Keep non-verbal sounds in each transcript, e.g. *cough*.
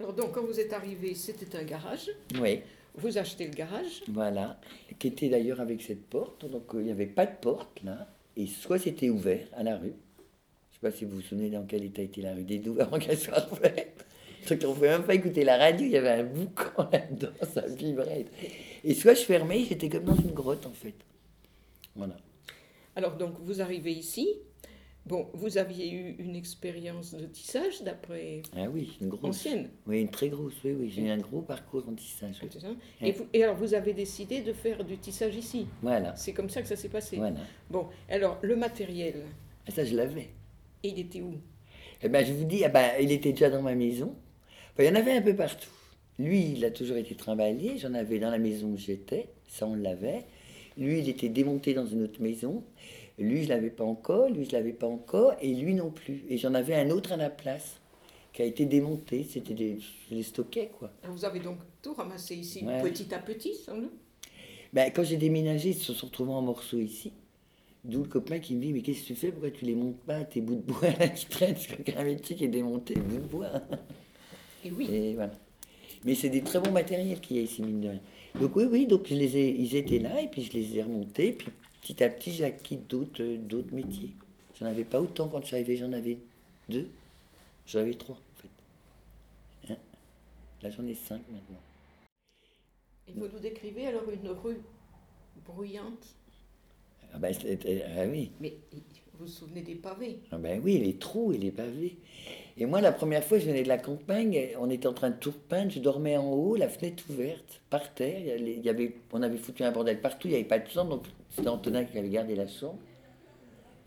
Alors donc, quand vous êtes arrivé, c'était un garage. Oui, Vous achetez le garage. voilà. Qui était d'ailleurs avec cette porte. Donc euh, il n'y avait pas de porte là. Et soit c'était ouvert à la rue. Je sais pas si vous vous souvenez dans quel état était la rue des Douves *laughs* avant qu'elle soit ouverte. Donc on ne pouvait même pas écouter la radio, il y avait un boucan *laughs* là-dedans, ça vibrait. Et soit je fermais, j'étais comme dans une grotte en fait. Voilà. Alors donc, vous arrivez ici. Bon, vous aviez eu une expérience de tissage d'après Ah oui, une grosse. ancienne. Oui, une très grosse, oui, oui. J'ai eu un gros parcours en tissage. oui. ça et, vous- et alors, vous avez décidé de faire du tissage ici. Voilà, C'est comme ça que ça s'est passé. voilà. Bon, alors, le matériel, Ah, ça, je l'avais. il était où? Eh ben, je vous dis, ah ben, il était déjà dans ma maison. Enfin, il y en avait un peu partout. Lui, il a toujours été trimballé. J'en avais dans la maison où j'étais. Ça, on l'avait. Lui, il était démonté dans une autre maison. Lui, je l'avais pas encore. Lui, je l'avais pas encore. Et lui non plus. Et j'en avais un autre à la place qui a été démonté. C'était des, je les stockais, quoi. Alors, Vous avez donc tout ramassé ici, Ouais. petit à petit, sans doute? Ben, quand j'ai déménagé, ils se sont retrouvés en morceaux ici. D'où le copain qui me dit Mais qu'est-ce que tu fais? Pourquoi tu les montes pas Tes bouts de bois là qui traînent? Parce qu'un métier qui est démonté, des bouts de bois. Et oui. Et voilà. Mais c'est des très bons matériels qu'il y a ici, mine de rien. Donc oui, oui, donc je les ai, ils étaient là et puis je les ai remontés. Puis petit à petit, j'ai acquis d'autres, euh, d'autres métiers. J'en avais pas autant quand je suis arrivé, j'en avais deux. J'en avais trois, en fait. Hein? Là, j'en ai cinq maintenant. Et vous nous décrivez alors une rue bruyante, Ah ben, ah oui. mais vous vous souvenez des pavés Ah ben oui, les trous et les pavés. Et moi, la première fois, je venais de la campagne, on était en train de tout repeindre, je dormais en haut, la fenêtre ouverte, par terre. Il y avait- on avait foutu un bordel partout, il n'y avait pas de chambre, donc c'était Antonin qui avait gardé la chambre.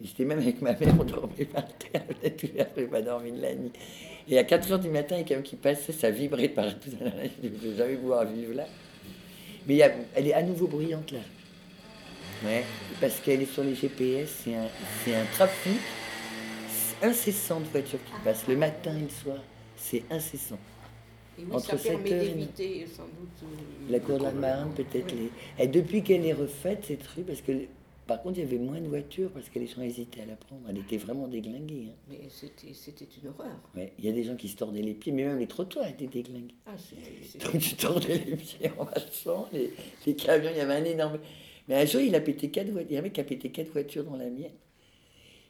J'étais même avec ma mère, on dormait par terre, la fenêtre ouverte, je pas dormi de la nuit. Et à 4 heures du matin, il y a quelqu'un qui passait, ça vibrait partout. *laughs* Je ne vais jamais pouvoir vivre là. Mais elle est à nouveau bruyante là. Ouais, parce qu'elle est sur les GPS, c'est un, un trafic incessant de voitures qui passent, le matin et le soir. C'est incessant. Et oui, Entre ça permet 7 heures et d'éviter sans doute. euh, La cour de la Marne, peut-être Oui. les. Et depuis qu'elle est refaite, cette rue, parce que par contre, il y avait moins de voitures parce que les gens hésitaient à la prendre. Elle était vraiment déglinguée. hein. Mais c'était c'était une horreur. Ouais, il y a des gens qui se tordaient les pieds, mais même les trottoirs étaient déglingués. Ah, Donc tu tordais les pieds en marchant, les, les camions, il y avait un énorme. Mais un jour, il a pété quatre voitures. Il y a un qui a pété quatre voitures dans la mienne.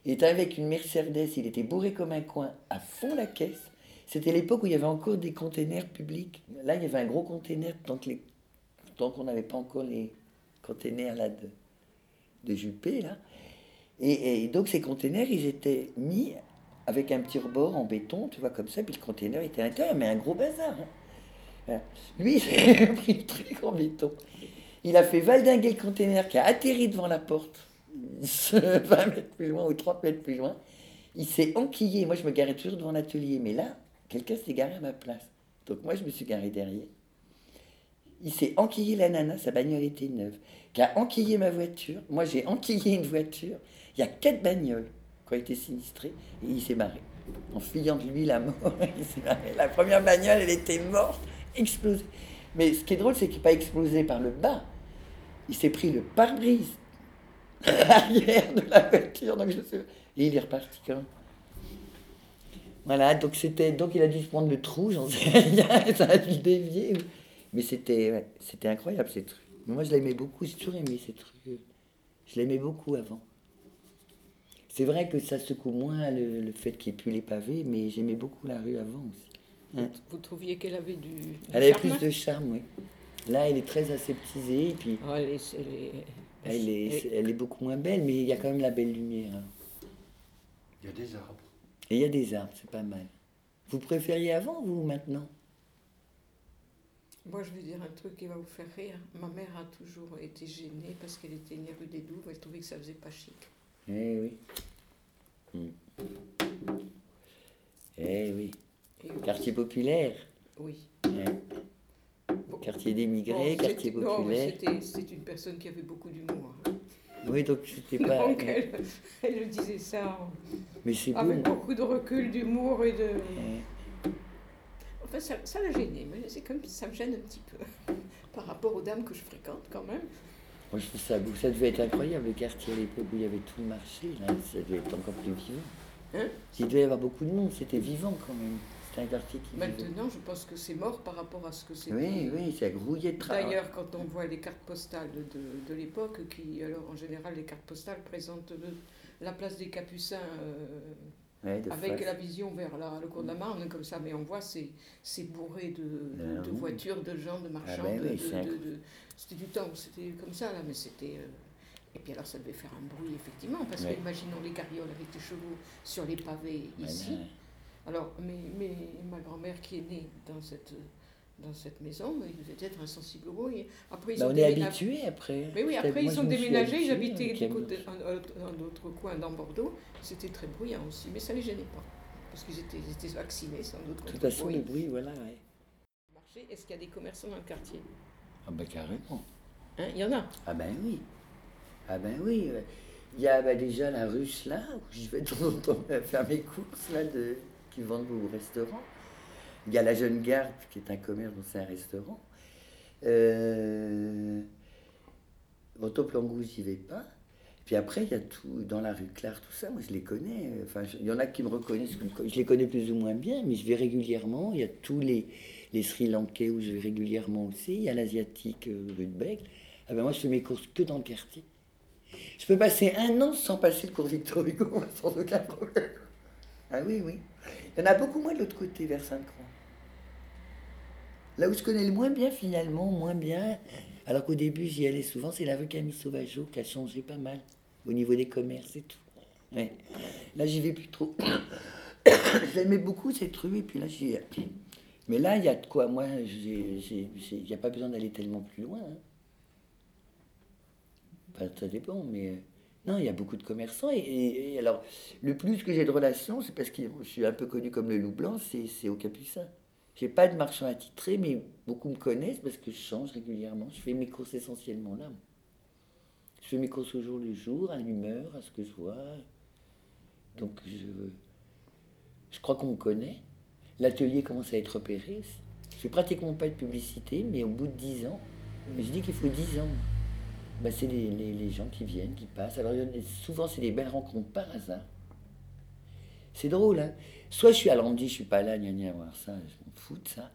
Il était avec une Mercedes, il était bourré comme un coin, à fond la caisse. C'était l'époque où il y avait encore des containers publics. Là, il y avait un gros container tant qu'on n'avait pas encore les containers là de, de Juppé, là. Et, donc ces containers, ils étaient mis avec un petit rebord en béton, tu vois, comme ça, puis le container était à l'intérieur, mais un gros bazar. hein. Lui, *laughs* il a pris le truc en béton. Il a fait valdinguer le container qui a atterri devant la porte, *laughs* 20 mètres plus loin ou 30 mètres plus loin. Il s'est enquillé. Moi, je me garais toujours devant l'atelier, mais là, quelqu'un s'est garé à ma place. Donc moi, je me suis garé derrière. Il s'est enquillé la nana, sa bagnole était neuve, qui a enquillé ma voiture. Moi, j'ai enquillé une voiture. Il y a quatre bagnoles qui ont été sinistrées et il s'est barré. En fuyant de lui la mort, *laughs* il s'est. La première bagnole, elle était morte, explosée. Mais ce qui est drôle, c'est qu'il n'est pas explosé par le bas. Il s'est pris le pare-brise *laughs* arrière de la voiture. Donc je sais- Et il est reparti quand même. Voilà, donc c'était donc il a dû se prendre le trou, j'en sais *laughs* rien, ça a dû le dévier. Mais c'était ouais, c'était incroyable cette rue. Mais moi je l'aimais beaucoup, j'ai toujours aimé cette rue. Je l'aimais beaucoup avant. C'est vrai que ça secoue moins le, le fait qu'il n'y ait plus les pavés, mais j'aimais beaucoup la rue avant aussi. Hein. Vous trouviez qu'elle avait du. Elle avait charme plus de charme, oui. Là, elle est très aseptisée, et puis elle est- elle est- elle est, elle- elle est beaucoup moins belle, mais il y a quand même la belle lumière. hein. Il y a des arbres. Et il y a des arbres, c'est pas mal. Vous préfériez avant ou maintenant? Moi, je vais dire un truc qui va vous faire rire. Ma mère a toujours été gênée parce qu'elle était née rue des Douves. Elle trouvait que ça faisait pas chic. Eh oui. Hmm. Eh oui. Et Quartier populaire? oui. eh. Bon. Quartier d'émigrés, Bon, quartier populaire. c'était- C'est une personne qui avait beaucoup d'humour. hein. Oui, donc c'était pas. Donc, elle, elle le disait ça en- Mais avec beaucoup de recul, d'humour et de. Eh. Enfin, ça, ça l'a gêné, mais c'est comme ça me gêne un petit peu par rapport aux dames que je fréquente quand même. Moi, je trouve ça beau. Ça devait être incroyable, le quartier à l'époque où il y avait tout le marché. Là. Ça devait être encore plus vivant. Hein? Il devait y avoir beaucoup de monde. C'était vivant quand même. C'était un quartier qui vivait. Maintenant, je pense que c'est mort par rapport à ce que c'était. Oui, oui, ça grouillait de travail. D'ailleurs, quand on voit les cartes postales de, de l'époque, qui, alors en général, les cartes postales présentent le- la place des Capucins euh, Ouais, avec face. la vision vers la- le cours de la Marne, comme ça, mais on voit c'est c'est bourré de, de- Ah de voitures, de gens, de marchands. ben de- oui, c'est C'était du temps, c'était comme ça, là, mais c'était. euh, Et puis alors, ça devait faire un bruit, effectivement, parce Ouais. que imaginons les carrioles avec les chevaux sur les pavés ici. Alors, mais, mais ma grand-mère qui est née dans cette, dans cette maison, il devait être insensible au bruit. Après, ils Bah, ont on est déménagé- habitué après. Mais oui, C'était- après, moi, ils ont déménagé, ils habitué, habitaient donc, du il y a- côté, un, un- un autre coin dans Bordeaux. C'était très bruyant aussi, mais ça ne les gênait pas. Parce qu'ils étaient, ils étaient vaccinés, sans doute. De toute le façon, bruit. le bruit, voilà. ouais. Marché, Est-ce qu'il y a des commerçants dans le quartier? Ah ben carrément. Hein, Il y en a? Ah ben oui. Ah ben oui. Il y a déjà la ruche là, où je vais de temps en temps *laughs* faire mes courses là, de, qui vendent au restaurant. Il y a la Jeune Garde, qui est un commerce, donc c'est un restaurant. Euh... Au Langouze, j'y vais pas. Puis après, il y a tout, dans la rue Claire, tout ça, moi je les connais. Enfin, il y en a qui me reconnaissent, je les connais plus ou moins bien, mais je vais régulièrement. Il y a tous les, les Sri Lankais où je vais régulièrement aussi. Il y a l'Asiatique euh, rue de Bègle. Ah ben moi, je fais mes courses que dans le quartier. Je peux passer un an sans passer le cours Victor Hugo, *laughs* sans aucun problème. Ah oui, oui. Il y en a beaucoup moins de l'autre côté, vers Sainte-Croix. Là où je connais le moins bien, finalement, moins bien, alors qu'au début, j'y allais souvent, c'est la Camille Sauvageau qui a changé pas mal au niveau des commerces et tout. Ouais. Là, j'y vais plus trop. *coughs* je l'aimais beaucoup, cette rue, et puis là, j'y. Mais là, il y a de quoi. Moi, il n'y a pas besoin d'aller tellement plus loin. hein. Ça dépend, mais euh, non, il y a beaucoup de commerçants. Et, alors, le plus que j'ai de relations, c'est parce que je suis un peu connu comme le loup blanc, c'est au Capucin. J'ai pas de marchand attitré, mais beaucoup me connaissent parce que je change régulièrement. Je fais mes courses essentiellement là. Je fais mes courses au jour le jour, à l'humeur, à ce que je vois. Donc, je, je crois qu'on me connaît. L'atelier commence à être repéré. Je fais pratiquement pas de publicité, mais au bout de 10 ans, je dis qu'il faut 10 ans. Ben, c'est les, les- les gens qui viennent, qui passent. Alors, souvent, c'est des belles rencontres par hasard. C'est drôle, hein. Soit je suis à Landy, je suis pas là, gna gna, voir ça, je m'en fous de ça.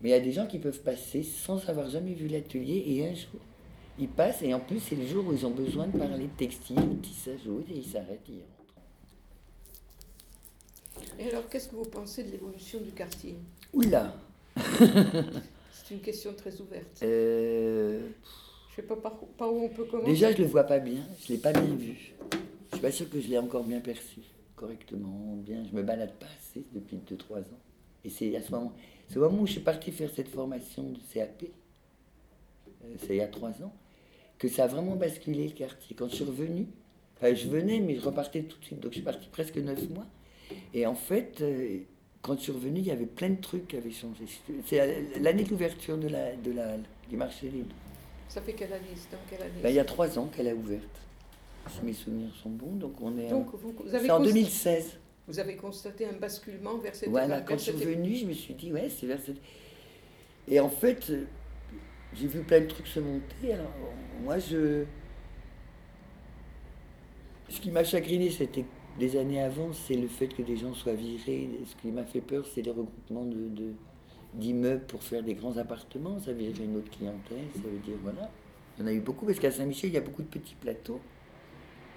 Mais il y a des gens qui peuvent passer sans avoir jamais vu l'atelier et un jour, ils passent et en plus, c'est le jour où ils ont besoin de parler de textile, de tissage, ou autre, et ils s'arrêtent et ils rentrent. Et alors, qu'est-ce que vous pensez de l'évolution du quartier? Oula C'est une question très ouverte. euh, sais pas par, où on peut commencer. Déjà, je le vois pas bien, je l'ai pas bien vu. Je suis pas sûr que je l'ai encore bien perçu, correctement, bien. Je me balade pas assez depuis 2-3 ans. Et c'est à ce moment, au moment où je suis parti faire cette formation de CAP, euh, c'est il y a 3 ans, que ça a vraiment basculé le quartier. Quand je suis revenu, je venais, mais je repartais tout de suite, donc je suis parti presque 9 mois. Et en fait, euh, quand je suis revenu, il y avait plein de trucs qui avaient changé. C'est l'année de l'ouverture de la, de la, du marché des Ça fait quelle année dans quelle année ben, il y a trois ans qu'elle a ouverte. Si mes souvenirs sont bons, donc on est. en- Donc, vous, vous avez C'est en const- 2016. vous avez constaté un basculement vers cette Voilà, vers quand je suis revenu, je me suis dit, ouais, c'est vers cette. Et en fait, euh, j'ai vu plein de trucs se monter. Alors, moi, je. Ce qui m'a chagriné, c'était des années avant, c'est le fait que des gens soient virés. Ce qui m'a fait peur, c'est les regroupements de, de- d'immeubles pour faire des grands appartements. Ça virait une autre clientèle, ça veut dire, voilà. Il y en a eu beaucoup, parce qu'à Saint-Michel, il y a beaucoup de petits plateaux.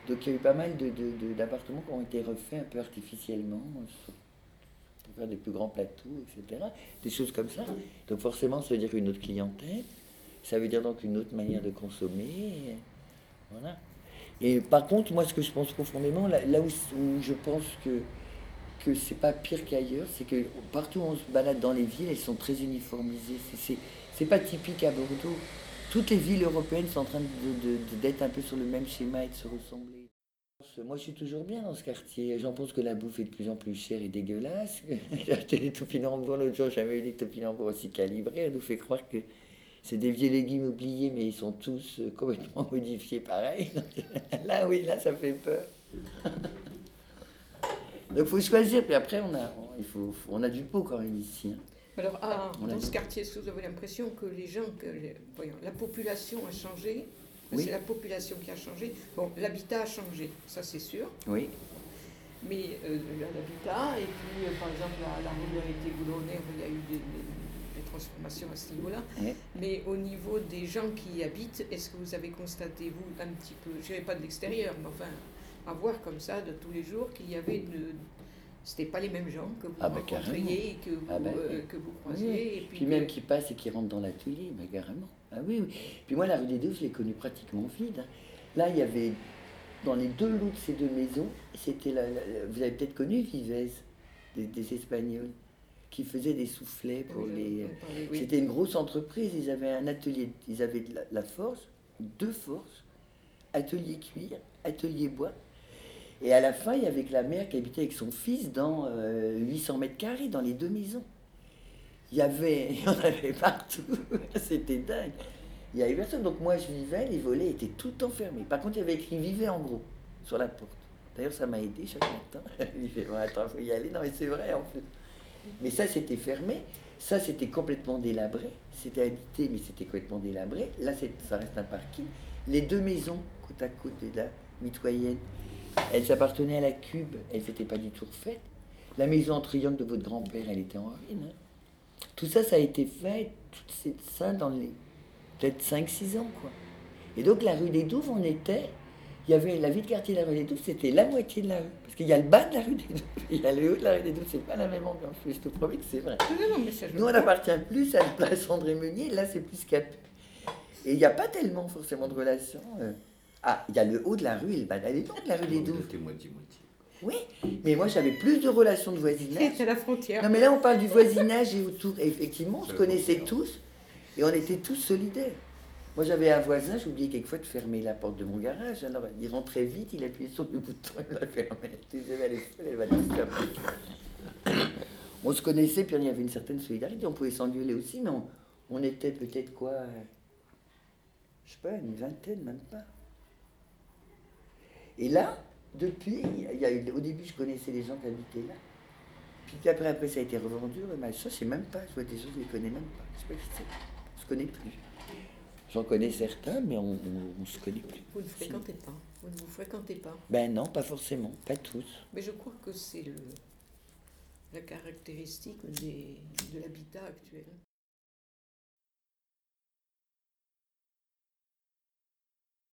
Donc il y a eu pas mal de, de- de- d'appartements qui ont été refaits un peu artificiellement, pour faire des plus grands plateaux, etc. Des choses comme ça. Donc forcément, ça veut dire une autre clientèle. Ça veut dire donc une autre manière de consommer. Voilà. Et par contre, moi, ce que je pense profondément, là, où je pense que que c'est pas pire qu'ailleurs, c'est que partout où on se balade dans les villes, elles sont très uniformisées. C'est- pas typique à Bordeaux. Toutes les villes européennes sont en train d'être un peu sur le même schéma et de se ressembler. Moi, je suis toujours bien dans ce quartier. J'en pense que la bouffe est de plus en plus chère et dégueulasse. *laughs* J'ai acheté des topinambours l'autre jour, j'avais eu des topinambours aussi calibrés. Elle nous fait croire que c'est des vieux légumes oubliés, mais ils sont tous euh, complètement *laughs* modifiés pareil. *laughs* Là, oui, là, ça fait peur. Donc, il faut choisir. Puis après, on a, il faut, on a du pot quand même ici. hein. Alors, ah, dans ce quartier, est-ce que vous avez l'impression que les gens, que les- voyons, la population a changé? Oui. C'est la population qui a changé. Bon, l'habitat a changé, ça c'est sûr. Oui. mais euh, l'habitat. Et puis, euh, par exemple, la, la rue a été boulonnaire, il y a eu des, des- des transformations à ce niveau-là. Mais au niveau des gens qui y habitent, est-ce que vous avez constaté, vous, un petit peu, je dirais pas de l'extérieur, mais enfin, à voir comme ça de tous les jours qu'il y avait une. C'était pas les mêmes gens que vous Ah bah, rencontriez et que vous, Ah bah, euh, oui. que vous Oui, croisiez. Et puis, Puis même que- qui passent et qui rentrent dans l'atelier, bah, carrément. Ah oui, oui. Puis moi, la rue des Deux, je l'ai connue pratiquement vide. hein. Là, il y avait, dans les deux lots de ces deux maisons, c'était la, vous avez peut-être connu Vivez, des, des Espagnols, qui faisaient des soufflets pour Oui, les... oui. C'était une grosse entreprise, ils avaient un atelier, ils avaient de la, la force, deux forces, atelier cuir, atelier bois. Et à la fin, il y avait que la mère qui habitait avec son fils dans euh, 800 mètres carrés, dans les deux maisons. Il y *laughs* en avait partout, *laughs* c'était dingue. Il y avait personne, donc moi je vivais, les volets étaient tout enfermés. Par contre, il y avait écrit Vivez en gros sur la porte. D'ailleurs, ça m'a aidé chaque matin. *laughs* Il fait, bon, attends, faut y aller. Non, mais c'est vrai en plus. Mais ça, c'était fermé. Ça, c'était complètement délabré. C'était habité, mais c'était complètement délabré. Là, ça reste un parking. Les deux maisons, côte à côte de la mitoyenne, elles appartenaient à la Cube. Elles n'étaient pas du tout refaites. La maison en triangle de votre grand-père, elle était en ruine. hein. Tout ça, ça a été fait, tout ça, dans les peut-être 5-6 ans, quoi. Et donc, la rue des Douves, on était. Il y avait la vie de quartier de la rue des Douves, c'était la moitié de la rue. Parce qu'il y a le bas de la rue des Douves, il y a le haut de la rue des Douves, c'est pas la même ambiance. Je te promets que c'est vrai. Non, non, mais ça, je Nous, on appartient plus à la place André Meunier, là, c'est plus Capet. Et il n'y a pas tellement forcément de relation. euh. Ah, il y a le haut de la rue et le bas. Elle est longue, la rue des Douves. C'était moitié-moitié. Oui, mais moi, j'avais plus de relations de voisinage. C'est la frontière. Non, mais là, on parle du voisinage et autour. Et effectivement, on se connaissait tous et on était tous solidaires. Moi, j'avais un voisin, j'oubliais quelquefois de fermer la porte de mon garage. Alors, il rentrait vite, il appuyait sur le bouton, il la fermait. Je disais, elle va. On se connaissait, puis il y avait une certaine solidarité. On pouvait s'engueuler aussi, mais on, on était peut-être quoi Je sais pas, une vingtaine, même pas. Et là, depuis, il y a eu- au début, je connaissais les gens qui habitaient là. Puis après, après, ça a été revendu. Mais ça, sais même pas. Je vois des gens, je les connais même pas. Je sais pas qui c'est. Je connais plus. J'en connais certains, mais on, on se connaît plus. Vous ne fréquentez pas. Vous ne vous fréquentez pas. Ben non, pas forcément, pas tous. Mais je crois que c'est la caractéristique des- de l'habitat actuel.